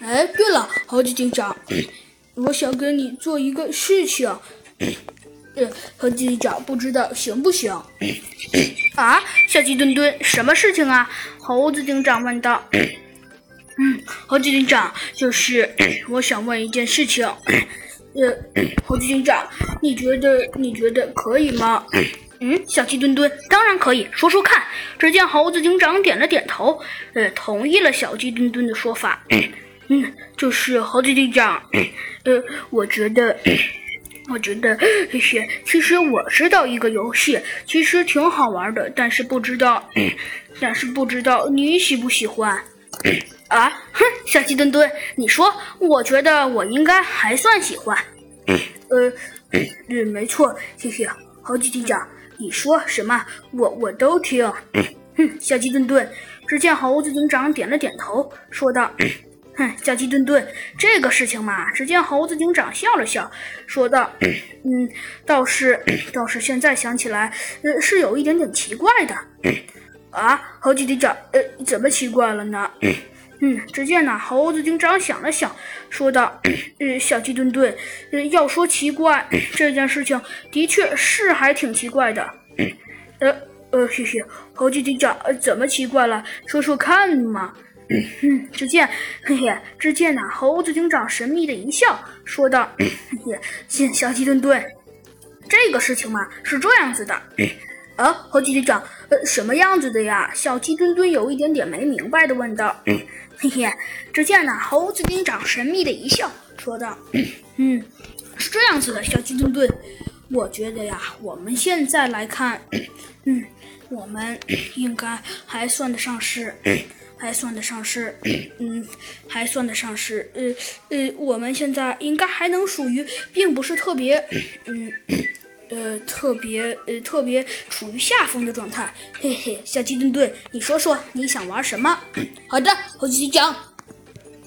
哎，对了，猴子警长，我想跟你做一个事情。呃，猴子警长不知道行不行？啊，小鸡墩墩，什么事情啊？猴子警长问道。嗯，猴子警长，就是我想问一件事情。呃，猴子警长，你觉得你觉得可以吗？嗯，小鸡墩墩，当然可以说说看。只见猴子警长点了点头，呃，同意了小鸡墩墩的说法。嗯，就是猴子警长，呃，我觉得，我觉得，嘿嘿，其实我知道一个游戏，其实挺好玩的，但是不知道，但是不知道你喜不喜欢？啊，哼，小鸡墩墩，你说，我觉得我应该还算喜欢。呃，嗯，没错，谢谢猴子警长，你说什么，我我都听。哼，小鸡墩墩，只见猴子警长点了点头，说道。哼，小鸡墩墩，这个事情嘛，只见猴子警长笑了笑，说道：“嗯，倒是，倒是现在想起来，呃，是有一点点奇怪的。”啊，猴子警长，呃，怎么奇怪了呢？嗯，只见呢，猴子警长想了想，说道：“呃，小鸡墩墩，呃，要说奇怪，这件事情的确是还挺奇怪的。”呃呃，谢谢猴子警长，呃怎么奇怪了？说说看嘛。嗯，只见，嘿嘿，只见那猴子警长神秘的一笑，说道：“嘿嘿，小鸡墩墩，这个事情嘛是这样子的。”啊，猴子警长，呃，什么样子的呀？小鸡墩墩有一点点没明白的问道。嘿嘿，只见那猴子警长神秘的一笑，说道：“嗯，是这样子的，小鸡墩墩，我觉得呀，我们现在来看，嗯，我们应该还算得上是。”还算得上是，嗯，还算得上是，呃呃，我们现在应该还能属于，并不是特别，嗯，呃，特别，呃，特别处于下风的状态。嘿嘿，小鸡墩墩，你说说你想玩什么？好的，猴子警长。